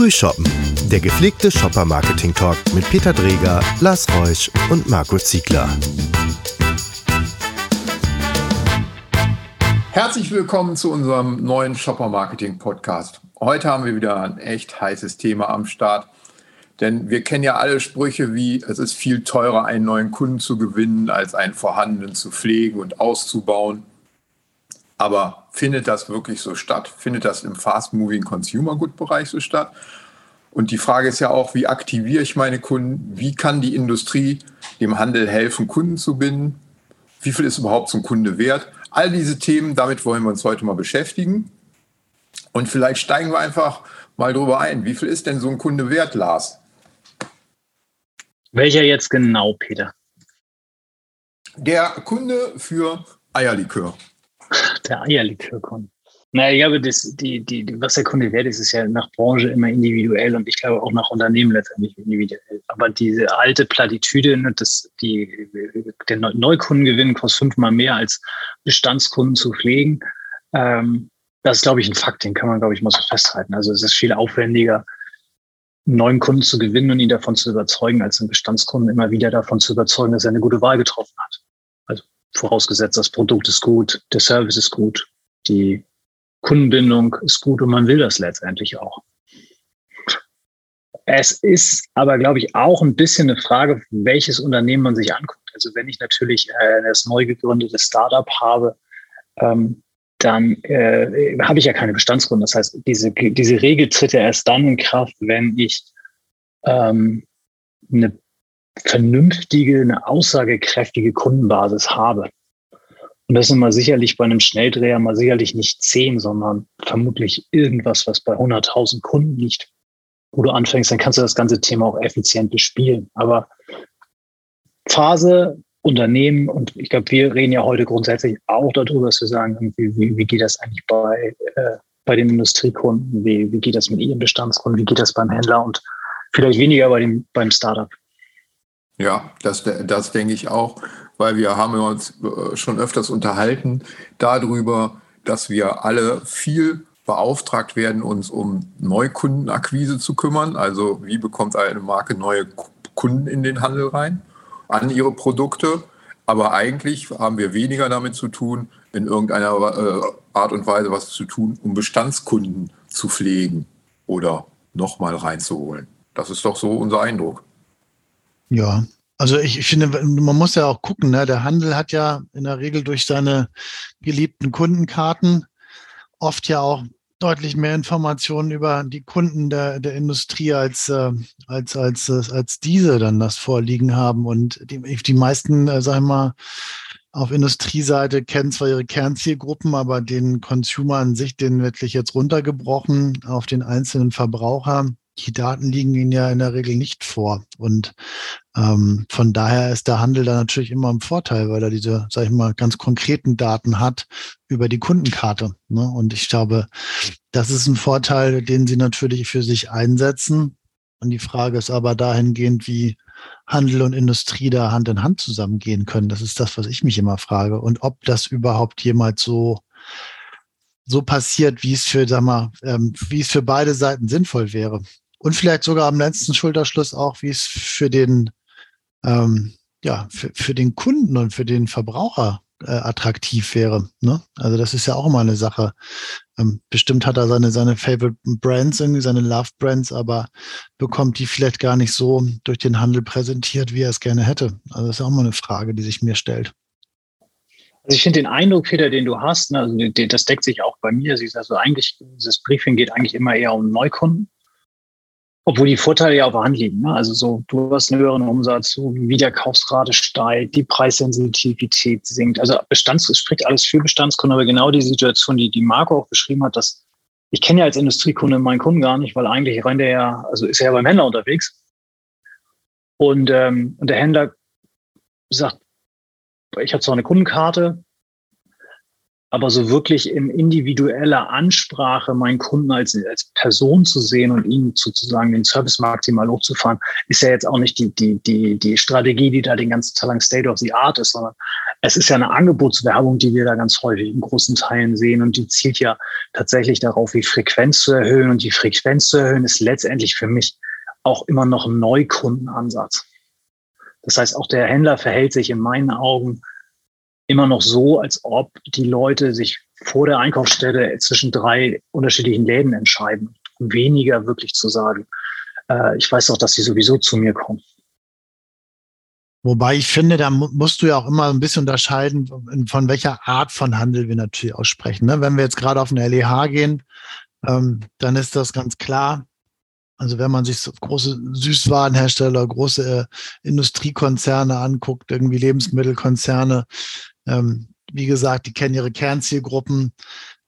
Frühshoppen, der gepflegte Shopper-Marketing-Talk mit Peter Dreger, Lars Reusch und Marco Ziegler. Herzlich willkommen zu unserem neuen Shopper-Marketing-Podcast. Heute haben wir wieder ein echt heißes Thema am Start. Denn wir kennen ja alle Sprüche wie, es ist viel teurer, einen neuen Kunden zu gewinnen, als einen vorhandenen zu pflegen und auszubauen. Aber findet das wirklich so statt? Findet das im Fast-Moving Consumer Good Bereich so statt? Und die Frage ist ja auch, wie aktiviere ich meine Kunden? Wie kann die Industrie dem Handel helfen, Kunden zu binden? Wie viel ist überhaupt so ein Kunde wert? All diese Themen, damit wollen wir uns heute mal beschäftigen. Und vielleicht steigen wir einfach mal drüber ein. Wie viel ist denn so ein Kunde wert, Lars? Welcher jetzt genau, Peter? Der Kunde für Eierlikör. Der Eierlikörkunde. Naja, ich glaube, das, die, die, was der Kunde wert ist, ist ja nach Branche immer individuell und ich glaube auch nach Unternehmen letztendlich individuell. Aber diese alte Plattitüde, ne, dass die, der Neukundengewinn kostet fünfmal mehr als Bestandskunden zu pflegen, ähm, das ist, glaube ich, ein Fakt, den kann man, glaube ich, mal so festhalten. Also es ist viel aufwendiger, einen neuen Kunden zu gewinnen und ihn davon zu überzeugen, als einen Bestandskunden immer wieder davon zu überzeugen, dass er eine gute Wahl getroffen hat vorausgesetzt, das Produkt ist gut, der Service ist gut, die Kundenbindung ist gut und man will das letztendlich auch. Es ist aber, glaube ich, auch ein bisschen eine Frage, welches Unternehmen man sich anguckt. Also wenn ich natürlich äh, das neu gegründete Startup habe, ähm, dann äh, habe ich ja keine Bestandskunden. Das heißt, diese, diese Regel tritt ja erst dann in Kraft, wenn ich ähm, eine vernünftige, eine aussagekräftige Kundenbasis habe. Und das sind mal sicherlich bei einem Schnelldreher mal sicherlich nicht zehn, sondern vermutlich irgendwas, was bei 100.000 Kunden liegt. Wo du anfängst, dann kannst du das ganze Thema auch effizient bespielen. Aber Phase, Unternehmen und ich glaube, wir reden ja heute grundsätzlich auch darüber, dass wir sagen, wie, wie, wie geht das eigentlich bei, äh, bei den Industriekunden, wie, wie geht das mit ihren Bestandskunden, wie geht das beim Händler und vielleicht weniger bei dem, beim Startup. Ja, das, das denke ich auch, weil wir haben uns äh, schon öfters unterhalten darüber, dass wir alle viel beauftragt werden, uns um Neukundenakquise zu kümmern. Also wie bekommt eine Marke neue Kunden in den Handel rein an ihre Produkte. Aber eigentlich haben wir weniger damit zu tun, in irgendeiner äh, Art und Weise was zu tun, um Bestandskunden zu pflegen oder nochmal reinzuholen. Das ist doch so unser Eindruck. Ja, also ich, finde, man muss ja auch gucken, ne? der Handel hat ja in der Regel durch seine geliebten Kundenkarten oft ja auch deutlich mehr Informationen über die Kunden der, der Industrie als, äh, als, als, als diese dann das vorliegen haben. Und die, die meisten, äh, sagen wir mal, auf Industrieseite kennen zwar ihre Kernzielgruppen, aber den Consumer an sich, den wirklich jetzt runtergebrochen auf den einzelnen Verbraucher, die Daten liegen ihnen ja in der Regel nicht vor. Und ähm, von daher ist der Handel da natürlich immer im Vorteil, weil er diese, sag ich mal, ganz konkreten Daten hat über die Kundenkarte. Ne? Und ich glaube, das ist ein Vorteil, den sie natürlich für sich einsetzen. Und die Frage ist aber dahingehend, wie Handel und Industrie da Hand in Hand zusammengehen können. Das ist das, was ich mich immer frage. Und ob das überhaupt jemals so so passiert, wie es für, sag mal, ähm, wie es für beide Seiten sinnvoll wäre und vielleicht sogar am letzten Schulterschluss auch, wie es für den, ähm, ja, für, für den Kunden und für den Verbraucher äh, attraktiv wäre. Ne? Also das ist ja auch immer eine Sache. Ähm, bestimmt hat er seine, seine Favorite Brands, irgendwie seine Love Brands, aber bekommt die vielleicht gar nicht so durch den Handel präsentiert, wie er es gerne hätte. Also das ist auch mal eine Frage, die sich mir stellt. Also ich finde den Eindruck, Peter, den du hast, ne, also das deckt sich auch bei mir. Also eigentlich, dieses Briefing geht eigentlich immer eher um Neukunden. Obwohl die Vorteile ja auf der Hand liegen. Ne? Also so, du hast einen höheren Umsatz, so wie der Kaufsrate steigt, die Preissensitivität sinkt. Also Bestands, es spricht alles für Bestandskunden, aber genau die Situation, die die Marco auch beschrieben hat, dass ich kenne ja als Industriekunde meinen Kunden gar nicht, weil eigentlich rennt er ja, also ist er ja beim Händler unterwegs. Und, ähm, und der Händler sagt, ich habe zwar eine Kundenkarte, aber so wirklich in individueller Ansprache meinen Kunden als, als Person zu sehen und ihnen sozusagen den Service maximal hochzufahren, ist ja jetzt auch nicht die, die, die, die Strategie, die da den ganzen Tag lang State of the Art ist, sondern es ist ja eine Angebotswerbung, die wir da ganz häufig in großen Teilen sehen und die zielt ja tatsächlich darauf, die Frequenz zu erhöhen und die Frequenz zu erhöhen ist letztendlich für mich auch immer noch ein Neukundenansatz. Das heißt, auch der Händler verhält sich in meinen Augen immer noch so, als ob die Leute sich vor der Einkaufsstelle zwischen drei unterschiedlichen Läden entscheiden, um weniger wirklich zu sagen, äh, ich weiß doch, dass sie sowieso zu mir kommen. Wobei ich finde, da musst du ja auch immer ein bisschen unterscheiden, von welcher Art von Handel wir natürlich aussprechen. Ne? Wenn wir jetzt gerade auf eine LEH gehen, ähm, dann ist das ganz klar. Also wenn man sich so große Süßwarenhersteller, große äh, Industriekonzerne anguckt, irgendwie Lebensmittelkonzerne, ähm, wie gesagt, die kennen ihre Kernzielgruppen.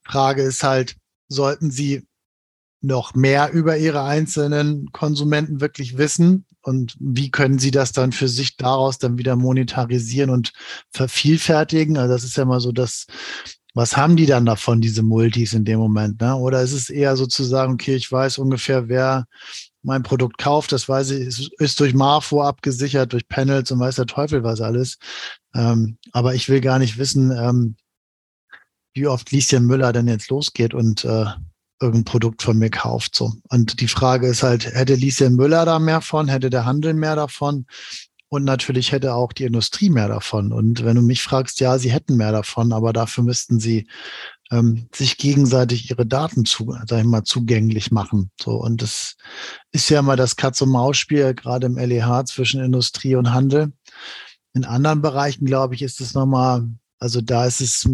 Frage ist halt, sollten sie noch mehr über ihre einzelnen Konsumenten wirklich wissen? Und wie können Sie das dann für sich daraus dann wieder monetarisieren und vervielfältigen? Also das ist ja mal so das, was haben die dann davon, diese Multis in dem Moment? Ne? Oder ist es eher sozusagen, okay, ich weiß ungefähr, wer mein Produkt kauft, das weiß ich, ist, ist durch Marfo abgesichert, durch Panels und weiß der Teufel was alles. Ähm, aber ich will gar nicht wissen, ähm, wie oft Lieschen Müller denn jetzt losgeht und äh, irgendein Produkt von mir kauft. So. Und die Frage ist halt, hätte Lieschen Müller da mehr von, hätte der Handel mehr davon? Und natürlich hätte auch die Industrie mehr davon. Und wenn du mich fragst, ja, sie hätten mehr davon, aber dafür müssten sie ähm, sich gegenseitig ihre Daten zu, sag ich mal, zugänglich machen. So. Und das ist ja mal das Katz-und-Maus-Spiel, gerade im LEH zwischen Industrie und Handel. In anderen Bereichen, glaube ich, ist es nochmal, also da ist es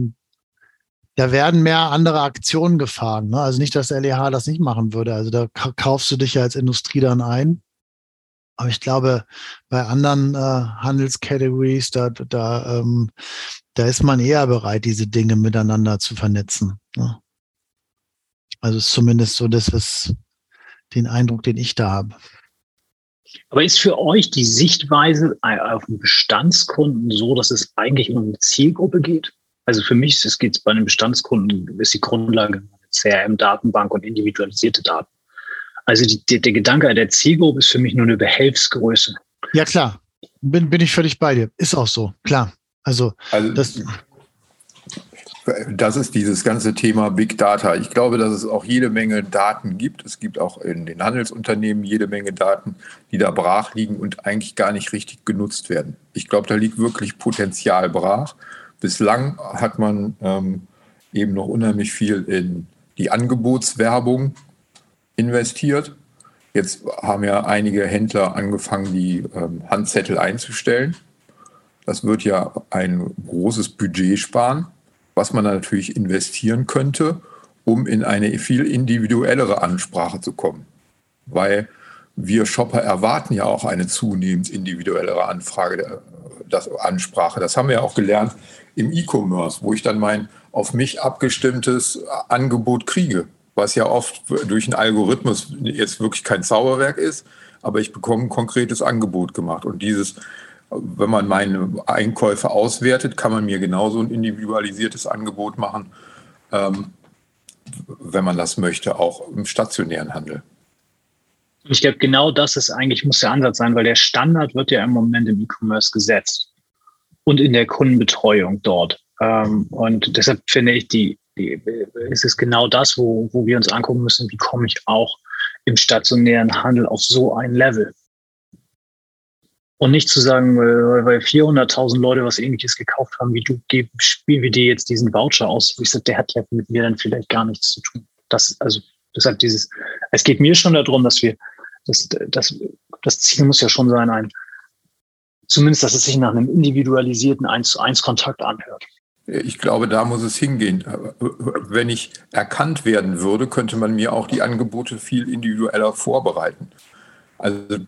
da werden mehr andere Aktionen gefahren. Ne? Also nicht, dass der LEH das nicht machen würde. Also da kaufst du dich ja als Industrie dann ein. Aber ich glaube, bei anderen äh, Handelscategories, da, da, ähm, da ist man eher bereit, diese Dinge miteinander zu vernetzen. Ne? Also ist zumindest so das, was den Eindruck, den ich da habe. Aber ist für euch die Sichtweise auf den Bestandskunden so, dass es eigentlich um eine Zielgruppe geht? Also für mich es geht bei einem Bestandskunden, ist die Grundlage eine CRM-Datenbank und individualisierte Daten. Also die, die, der Gedanke der Zielgruppe ist für mich nur eine Behelfsgröße. Ja, klar. Bin, bin ich völlig bei dir. Ist auch so, klar. Also, also das, das ist dieses ganze Thema Big Data. Ich glaube, dass es auch jede Menge Daten gibt. Es gibt auch in den Handelsunternehmen jede Menge Daten, die da brach liegen und eigentlich gar nicht richtig genutzt werden. Ich glaube, da liegt wirklich Potenzial brach. Bislang hat man ähm, eben noch unheimlich viel in die Angebotswerbung investiert. Jetzt haben ja einige Händler angefangen, die ähm, Handzettel einzustellen. Das wird ja ein großes Budget sparen, was man natürlich investieren könnte, um in eine viel individuellere Ansprache zu kommen. Weil wir Shopper erwarten ja auch eine zunehmend individuellere Anfrage, das, Ansprache. Das haben wir ja auch gelernt im E-Commerce, wo ich dann mein auf mich abgestimmtes Angebot kriege, was ja oft durch einen Algorithmus jetzt wirklich kein Zauberwerk ist, aber ich bekomme ein konkretes Angebot gemacht. Und dieses, wenn man meine Einkäufe auswertet, kann man mir genauso ein individualisiertes Angebot machen, ähm, wenn man das möchte, auch im stationären Handel. Ich glaube, genau das ist eigentlich, muss der Ansatz sein, weil der Standard wird ja im Moment im E-Commerce gesetzt und in der Kundenbetreuung dort. Ähm, und deshalb finde ich, die, die, ist es genau das, wo, wo wir uns angucken müssen, wie komme ich auch im stationären Handel auf so ein Level. Und nicht zu sagen, weil 400.000 Leute was ähnliches gekauft haben wie du, spielen wir dir jetzt diesen Voucher aus. Ich sage, der hat ja mit mir dann vielleicht gar nichts zu tun. Das, also, deshalb dieses, es geht mir schon darum, dass wir, das, das, das Ziel muss ja schon sein, ein, zumindest, dass es sich nach einem individualisierten 1 zu 1 Kontakt anhört. Ich glaube, da muss es hingehen. Wenn ich erkannt werden würde, könnte man mir auch die Angebote viel individueller vorbereiten. Also,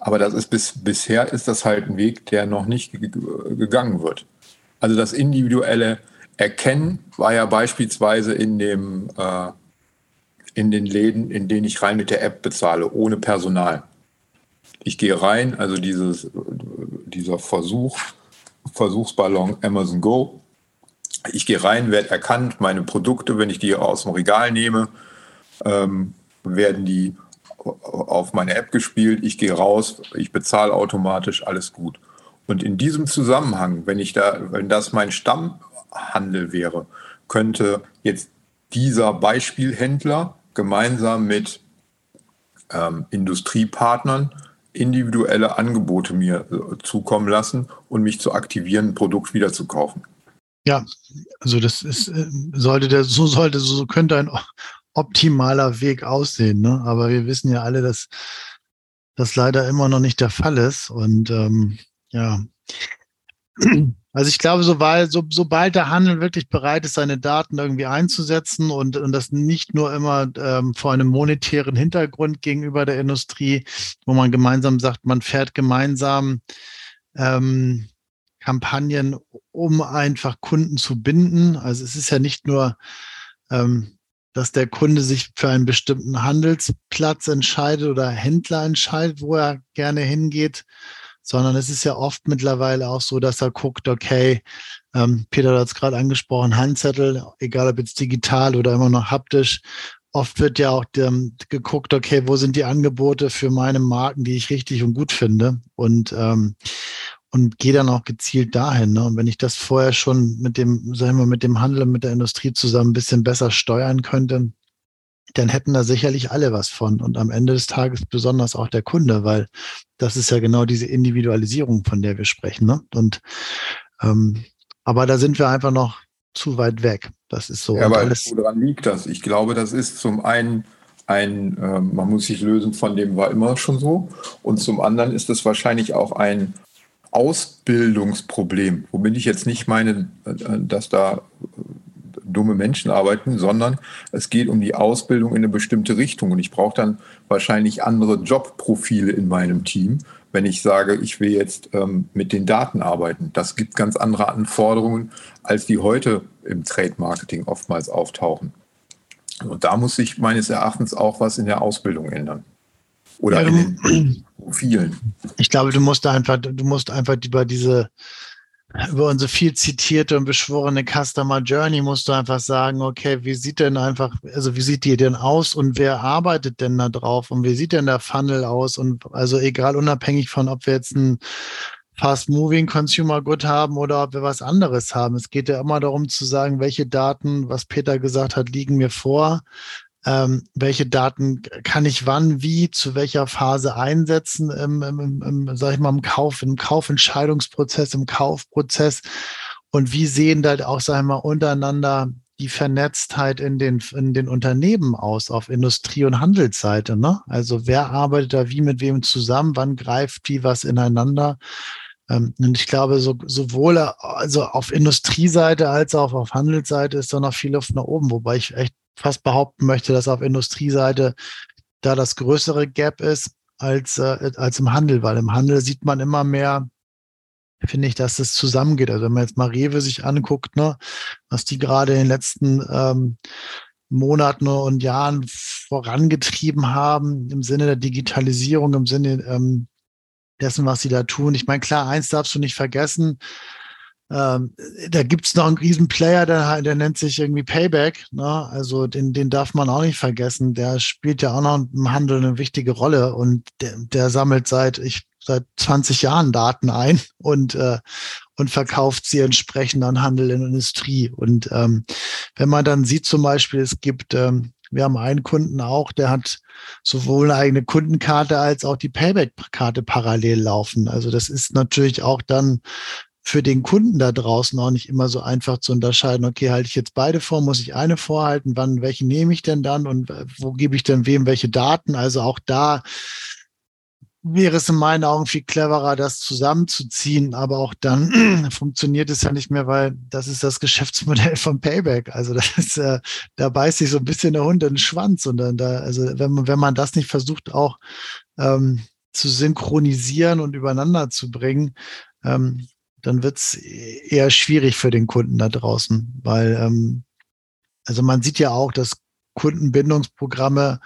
aber das ist bis, bisher ist das halt ein Weg, der noch nicht gegangen wird. Also das individuelle Erkennen war ja beispielsweise in dem äh, in den Läden, in denen ich rein mit der App bezahle, ohne Personal ich gehe rein, also dieses, dieser Versuch, Versuchsballon Amazon Go. Ich gehe rein, werde erkannt, meine Produkte, wenn ich die aus dem Regal nehme, ähm, werden die auf meine App gespielt, ich gehe raus, ich bezahle automatisch, alles gut. Und in diesem Zusammenhang, wenn ich da, wenn das mein Stammhandel wäre, könnte jetzt dieser Beispielhändler gemeinsam mit ähm, Industriepartnern individuelle Angebote mir äh, zukommen lassen und mich zu aktivieren, ein Produkt wieder zu kaufen. Ja, also das ist, äh, sollte der, so sollte, so könnte ein optimaler Weg aussehen. Ne? Aber wir wissen ja alle, dass das leider immer noch nicht der Fall ist. Und ähm, ja, also ich glaube, sobald, so, sobald der Handel wirklich bereit ist, seine Daten irgendwie einzusetzen und, und das nicht nur immer ähm, vor einem monetären Hintergrund gegenüber der Industrie, wo man gemeinsam sagt, man fährt gemeinsam ähm, Kampagnen, um einfach Kunden zu binden. Also es ist ja nicht nur, ähm, dass der Kunde sich für einen bestimmten Handelsplatz entscheidet oder Händler entscheidet, wo er gerne hingeht, sondern es ist ja oft mittlerweile auch so, dass er guckt, okay, ähm, Peter hat es gerade angesprochen, Handzettel, egal ob jetzt digital oder immer noch haptisch. Oft wird ja auch ähm, geguckt, okay, wo sind die Angebote für meine Marken, die ich richtig und gut finde und ähm, und gehe dann auch gezielt dahin. Ne? Und wenn ich das vorher schon mit dem, sagen wir, mit dem Handel und mit der Industrie zusammen ein bisschen besser steuern könnte, dann hätten da sicherlich alle was von. Und am Ende des Tages besonders auch der Kunde, weil das ist ja genau diese Individualisierung, von der wir sprechen. Ne? Und ähm, aber da sind wir einfach noch zu weit weg. Das ist so. Ja, aber woran liegt das? Ich glaube, das ist zum einen ein, äh, man muss sich lösen von dem war immer schon so. Und zum anderen ist es wahrscheinlich auch ein Ausbildungsproblem, womit ich jetzt nicht meine, äh, dass da dumme Menschen arbeiten, sondern es geht um die Ausbildung in eine bestimmte Richtung. Und ich brauche dann wahrscheinlich andere Jobprofile in meinem Team, wenn ich sage, ich will jetzt ähm, mit den Daten arbeiten. Das gibt ganz andere Anforderungen, als die heute im Trade Marketing oftmals auftauchen. Und da muss sich meines Erachtens auch was in der Ausbildung ändern. Oder ja, in Profilen. Ich glaube, du musst einfach, du musst einfach über diese über unsere viel zitierte und beschworene Customer Journey musst du einfach sagen, okay, wie sieht denn einfach, also wie sieht die denn aus und wer arbeitet denn da drauf und wie sieht denn der Funnel aus und also egal unabhängig von, ob wir jetzt ein Fast Moving Consumer Good haben oder ob wir was anderes haben. Es geht ja immer darum zu sagen, welche Daten, was Peter gesagt hat, liegen mir vor ähm, welche Daten kann ich wann, wie, zu welcher Phase einsetzen, im, im, im, sag ich mal, im Kauf, im Kaufentscheidungsprozess, im Kaufprozess und wie sehen da auch, sag ich mal, untereinander die Vernetztheit in den, in den Unternehmen aus, auf Industrie- und Handelsseite. Ne? Also wer arbeitet da wie mit wem zusammen, wann greift wie was ineinander? Ähm, und ich glaube, so, sowohl also auf Industrieseite als auch auf Handelsseite ist da noch viel Luft nach oben, wobei ich echt fast behaupten möchte, dass auf Industrieseite da das größere Gap ist als, äh, als im Handel, weil im Handel sieht man immer mehr, finde ich, dass es zusammengeht. Also wenn man jetzt mal Rewe sich anguckt, ne, was die gerade in den letzten ähm, Monaten und Jahren vorangetrieben haben, im Sinne der Digitalisierung, im Sinne ähm, dessen, was sie da tun. Ich meine, klar, eins darfst du nicht vergessen, ähm, da gibt's noch einen riesen Player, der, der nennt sich irgendwie Payback. Ne? Also den, den darf man auch nicht vergessen. Der spielt ja auch noch im Handel eine wichtige Rolle und der, der sammelt seit ich seit 20 Jahren Daten ein und äh, und verkauft sie entsprechend an Handel in Industrie. Und ähm, wenn man dann sieht zum Beispiel, es gibt ähm, wir haben einen Kunden auch, der hat sowohl eine eigene Kundenkarte als auch die Payback-Karte parallel laufen. Also das ist natürlich auch dann für den Kunden da draußen auch nicht immer so einfach zu unterscheiden, okay, halte ich jetzt beide vor, muss ich eine vorhalten, wann, welche nehme ich denn dann und wo gebe ich denn wem welche Daten? Also auch da wäre es in meinen Augen viel cleverer, das zusammenzuziehen, aber auch dann funktioniert es ja nicht mehr, weil das ist das Geschäftsmodell von Payback. Also das ist, äh, da beißt sich so ein bisschen der Hund in den Schwanz und dann da, also wenn man, wenn man das nicht versucht auch ähm, zu synchronisieren und übereinander zu bringen, ähm, dann wird es eher schwierig für den Kunden da draußen, weil ähm, also man sieht ja auch, dass Kundenbindungsprogramme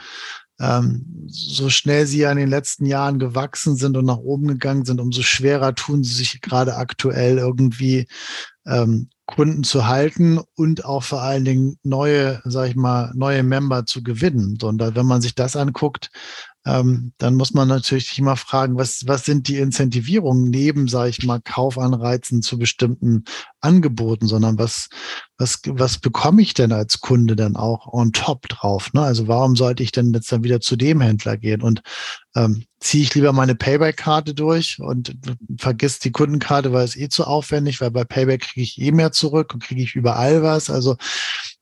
ähm, so schnell sie ja in den letzten Jahren gewachsen sind und nach oben gegangen sind, umso schwerer tun sie sich gerade aktuell irgendwie ähm, Kunden zu halten und auch vor allen Dingen neue, sag ich mal, neue Member zu gewinnen. Und wenn man sich das anguckt, ähm, dann muss man natürlich immer fragen, was, was sind die Incentivierungen neben, sage ich mal, Kaufanreizen zu bestimmten Angeboten, sondern was, was, was bekomme ich denn als Kunde dann auch on top drauf? Ne? Also warum sollte ich denn jetzt dann wieder zu dem Händler gehen? Und ähm, ziehe ich lieber meine Payback-Karte durch und vergiss die Kundenkarte, weil es eh zu aufwendig, weil bei Payback kriege ich eh mehr zurück und kriege ich überall was. Also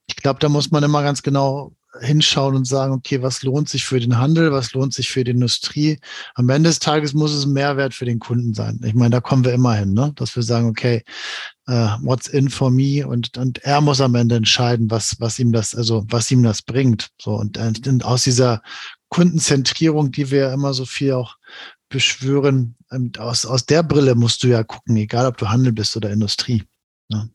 ich glaube, da muss man immer ganz genau hinschauen und sagen, okay, was lohnt sich für den Handel, was lohnt sich für die Industrie. Am Ende des Tages muss es ein Mehrwert für den Kunden sein. Ich meine, da kommen wir immer hin, ne? dass wir sagen, okay, uh, what's in for me? Und, und er muss am Ende entscheiden, was, was ihm das, also was ihm das bringt. So und, und aus dieser Kundenzentrierung, die wir immer so viel auch beschwören, ähm, aus, aus der Brille musst du ja gucken, egal ob du Handel bist oder Industrie. Ne?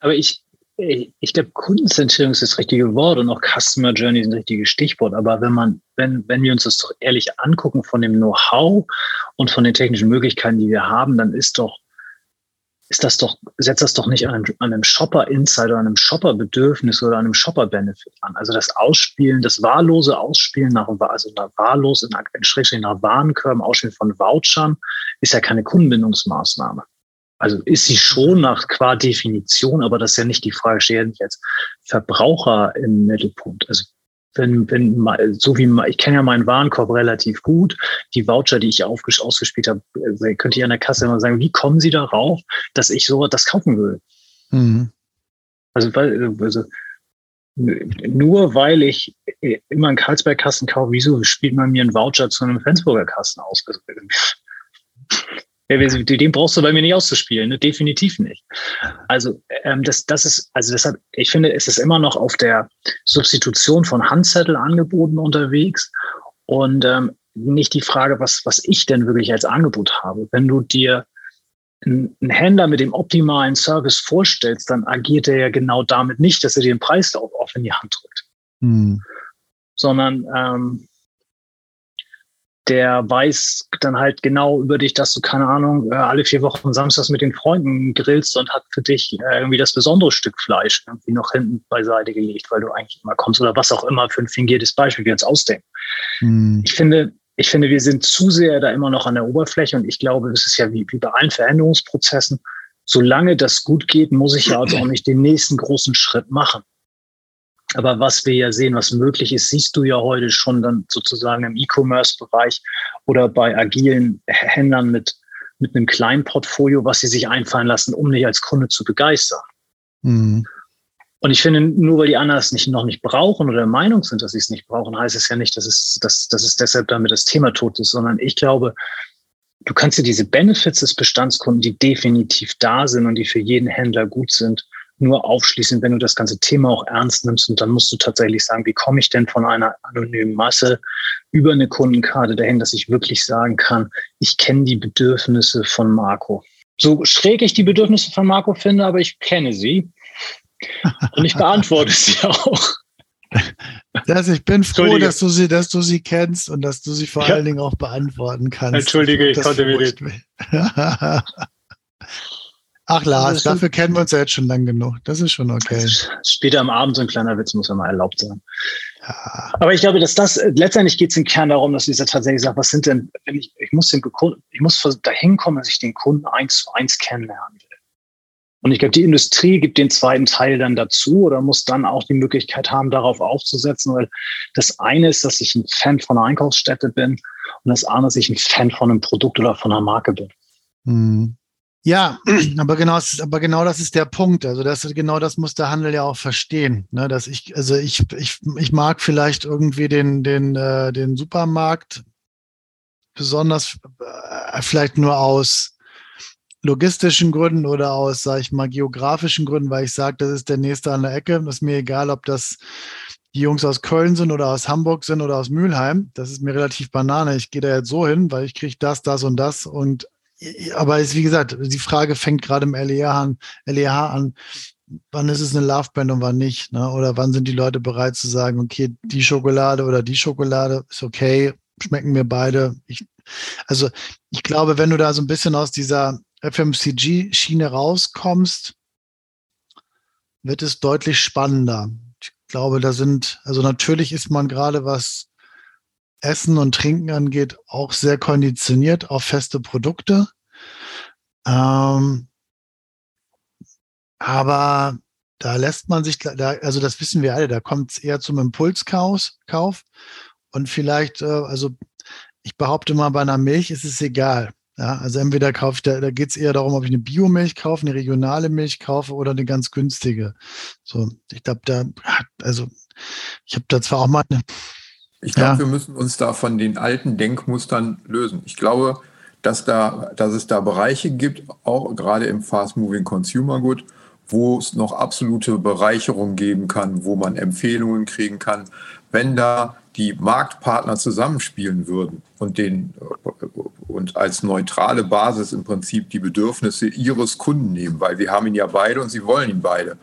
Aber ich, ich glaube, Kundenzentrierung ist das richtige Wort und auch Customer Journey ist ein richtiges Stichwort. Aber wenn man, wenn, wenn wir uns das doch ehrlich angucken von dem Know-how und von den technischen Möglichkeiten, die wir haben, dann ist doch, ist das doch, setzt das doch nicht an einem, an einem Shopper-Insight oder einem Shopper-Bedürfnis oder einem Shopper-Benefit an. Also das Ausspielen, das wahllose Ausspielen nach, also nach wahllos, in, in nach Warenkörben, Ausspielen von Vouchern, ist ja keine Kundenbindungsmaßnahme. Also ist sie schon nach qua Definition, aber das ist ja nicht die Frage, stehe nicht als Verbraucher im Mittelpunkt. Also wenn, wenn so wie ich kenne ja meinen Warenkorb relativ gut, die Voucher, die ich ausgespielt habe, äh, könnte ich an der Kasse immer sagen, wie kommen Sie darauf, dass ich so das kaufen will? Mhm. Also, weil, also nur weil ich immer einen Karlsberg-Kasten kaufe, wieso spielt man mir einen Voucher zu einem Flensburger Kasten aus? Den brauchst du bei mir nicht auszuspielen, ne? definitiv nicht. Also ähm, das, das ist, also deshalb, ich finde, es ist immer noch auf der Substitution von Handzettelangeboten unterwegs und ähm, nicht die Frage, was, was ich denn wirklich als Angebot habe. Wenn du dir einen Händler mit dem optimalen Service vorstellst, dann agiert er ja genau damit nicht, dass er dir den Preislauf auf in die Hand drückt. Hm. Sondern ähm, der weiß dann halt genau über dich, dass du, keine Ahnung, äh, alle vier Wochen samstags mit den Freunden grillst und hat für dich äh, irgendwie das besondere Stück Fleisch irgendwie noch hinten beiseite gelegt, weil du eigentlich immer kommst oder was auch immer für ein fingiertes Beispiel wir uns ausdenken. Hm. Ich finde, ich finde, wir sind zu sehr da immer noch an der Oberfläche und ich glaube, es ist ja wie, wie bei allen Veränderungsprozessen, solange das gut geht, muss ich ja also auch nicht den nächsten großen Schritt machen. Aber was wir ja sehen, was möglich ist, siehst du ja heute schon dann sozusagen im E-Commerce-Bereich oder bei agilen Händlern mit, mit einem kleinen Portfolio, was sie sich einfallen lassen, um dich als Kunde zu begeistern. Mhm. Und ich finde, nur weil die anderen es nicht, noch nicht brauchen oder der Meinung sind, dass sie es nicht brauchen, heißt es ja nicht, dass es, dass, dass es deshalb damit das Thema tot ist, sondern ich glaube, du kannst dir diese Benefits des Bestandskunden, die definitiv da sind und die für jeden Händler gut sind, nur aufschließen, wenn du das ganze Thema auch ernst nimmst. Und dann musst du tatsächlich sagen, wie komme ich denn von einer anonymen Masse über eine Kundenkarte dahin, dass ich wirklich sagen kann, ich kenne die Bedürfnisse von Marco. So schräg ich die Bedürfnisse von Marco finde, aber ich kenne sie. Und ich beantworte sie auch. Das, ich bin froh, dass du sie, dass du sie kennst und dass du sie vor ja. allen Dingen auch beantworten kannst. Entschuldige, ich, ich konnte mir nicht. Ach Lars, dafür kennen wir uns ja jetzt schon lang genug. Das ist schon okay. Später am Abend so ein kleiner Witz muss ja mal erlaubt sein. Ja. Aber ich glaube, dass das letztendlich geht es im Kern darum, dass dieser tatsächlich sagt, was sind denn, wenn ich, ich muss den Kunden, ich muss dahin kommen, dass ich den Kunden eins zu eins kennenlernen will. Und ich glaube, die Industrie gibt den zweiten Teil dann dazu oder muss dann auch die Möglichkeit haben, darauf aufzusetzen, weil das eine ist, dass ich ein Fan von einer Einkaufsstätte bin und das andere, dass ich ein Fan von einem Produkt oder von einer Marke bin. Mhm. Ja, aber genau, aber genau das ist der Punkt. Also das, genau das muss der Handel ja auch verstehen. Ne? Dass ich, also ich, ich, ich mag vielleicht irgendwie den, den, äh, den Supermarkt besonders äh, vielleicht nur aus logistischen Gründen oder aus, sage ich mal, geografischen Gründen, weil ich sage, das ist der nächste an der Ecke. Das ist mir egal, ob das die Jungs aus Köln sind oder aus Hamburg sind oder aus Mülheim. Das ist mir relativ banane. Ich gehe da jetzt so hin, weil ich kriege das, das und das und aber ist, wie gesagt, die Frage fängt gerade im LEH an, LEH an, wann ist es eine Love-Band und wann nicht, ne? Oder wann sind die Leute bereit zu sagen, okay, die Schokolade oder die Schokolade ist okay, schmecken mir beide. Ich, also ich glaube, wenn du da so ein bisschen aus dieser FMCG-Schiene rauskommst, wird es deutlich spannender. Ich glaube, da sind, also natürlich ist man gerade was Essen und Trinken angeht, auch sehr konditioniert auf feste Produkte. Ähm, aber da lässt man sich, da, also das wissen wir alle, da kommt es eher zum Impulskauf. Kauf. Und vielleicht, äh, also ich behaupte mal, bei einer Milch ist es egal. Ja, also entweder kaufe ich, da, da geht es eher darum, ob ich eine Biomilch kaufe, eine regionale Milch kaufe oder eine ganz günstige. So, ich glaube, da, also ich habe da zwar auch mal eine. Ich glaube, ja. wir müssen uns da von den alten Denkmustern lösen. Ich glaube, dass, da, dass es da Bereiche gibt, auch gerade im Fast-Moving Consumer Good, wo es noch absolute Bereicherung geben kann, wo man Empfehlungen kriegen kann, wenn da die Marktpartner zusammenspielen würden und, den, und als neutrale Basis im Prinzip die Bedürfnisse ihres Kunden nehmen, weil wir haben ihn ja beide und sie wollen ihn beide.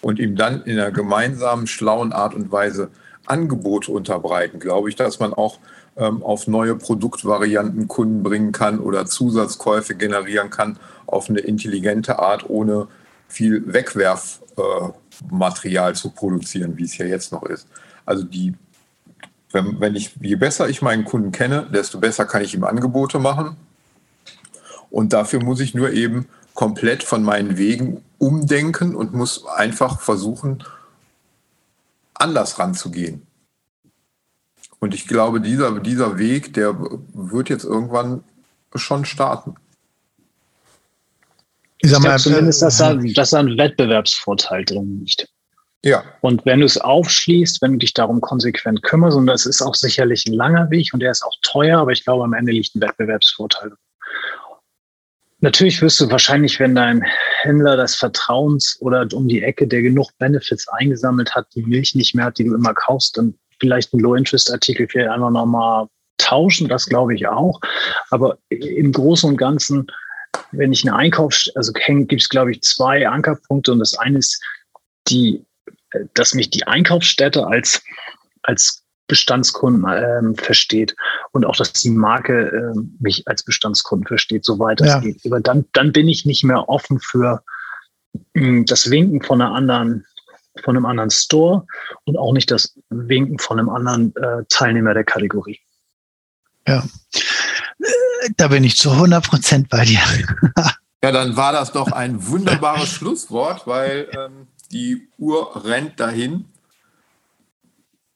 Und ihm dann in einer gemeinsamen, schlauen Art und Weise Angebote unterbreiten, glaube ich, dass man auch ähm, auf neue Produktvarianten Kunden bringen kann oder Zusatzkäufe generieren kann auf eine intelligente Art, ohne viel Wegwerfmaterial äh, zu produzieren, wie es ja jetzt noch ist. Also die, wenn, wenn ich, je besser ich meinen Kunden kenne, desto besser kann ich ihm Angebote machen. Und dafür muss ich nur eben komplett von meinen Wegen umdenken und muss einfach versuchen, anders ranzugehen. Und ich glaube, dieser, dieser Weg, der wird jetzt irgendwann schon starten. Ich sag mal, zumindest, dass da, dass da ein Wettbewerbsvorteil drin liegt. Ja. Und wenn du es aufschließt, wenn du dich darum konsequent kümmerst, und das ist auch sicherlich ein langer Weg und der ist auch teuer, aber ich glaube, am Ende liegt ein Wettbewerbsvorteil. Natürlich wirst du wahrscheinlich, wenn dein Händler des Vertrauens oder um die Ecke, der genug Benefits eingesammelt hat, die Milch nicht mehr hat, die du immer kaufst, dann vielleicht einen Low-Interest-Artikel vielleicht einfach nochmal tauschen, das glaube ich auch. Aber im Großen und Ganzen wenn ich einen Einkauf, also gibt es, glaube ich, zwei Ankerpunkte und das eine ist die, dass mich die Einkaufsstätte als, als Bestandskunden ähm, versteht und auch, dass die Marke äh, mich als Bestandskunden versteht, soweit es ja. geht. Aber dann, dann bin ich nicht mehr offen für mh, hm, das Winken von einer anderen, von einem anderen Store und auch nicht das Winken von einem anderen äh, Teilnehmer der Kategorie. Ja. Da bin ich zu 100 Prozent bei dir. ja, dann war das doch ein wunderbares Schlusswort, weil ähm, die Uhr rennt dahin.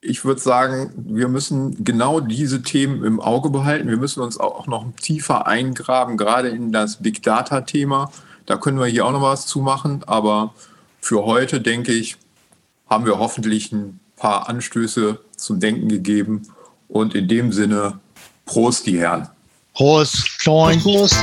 Ich würde sagen, wir müssen genau diese Themen im Auge behalten. Wir müssen uns auch noch tiefer eingraben, gerade in das Big Data-Thema. Da können wir hier auch noch was zu machen. Aber für heute, denke ich, haben wir hoffentlich ein paar Anstöße zum Denken gegeben. Und in dem Sinne, Prost, die Herren. Prost, Prost.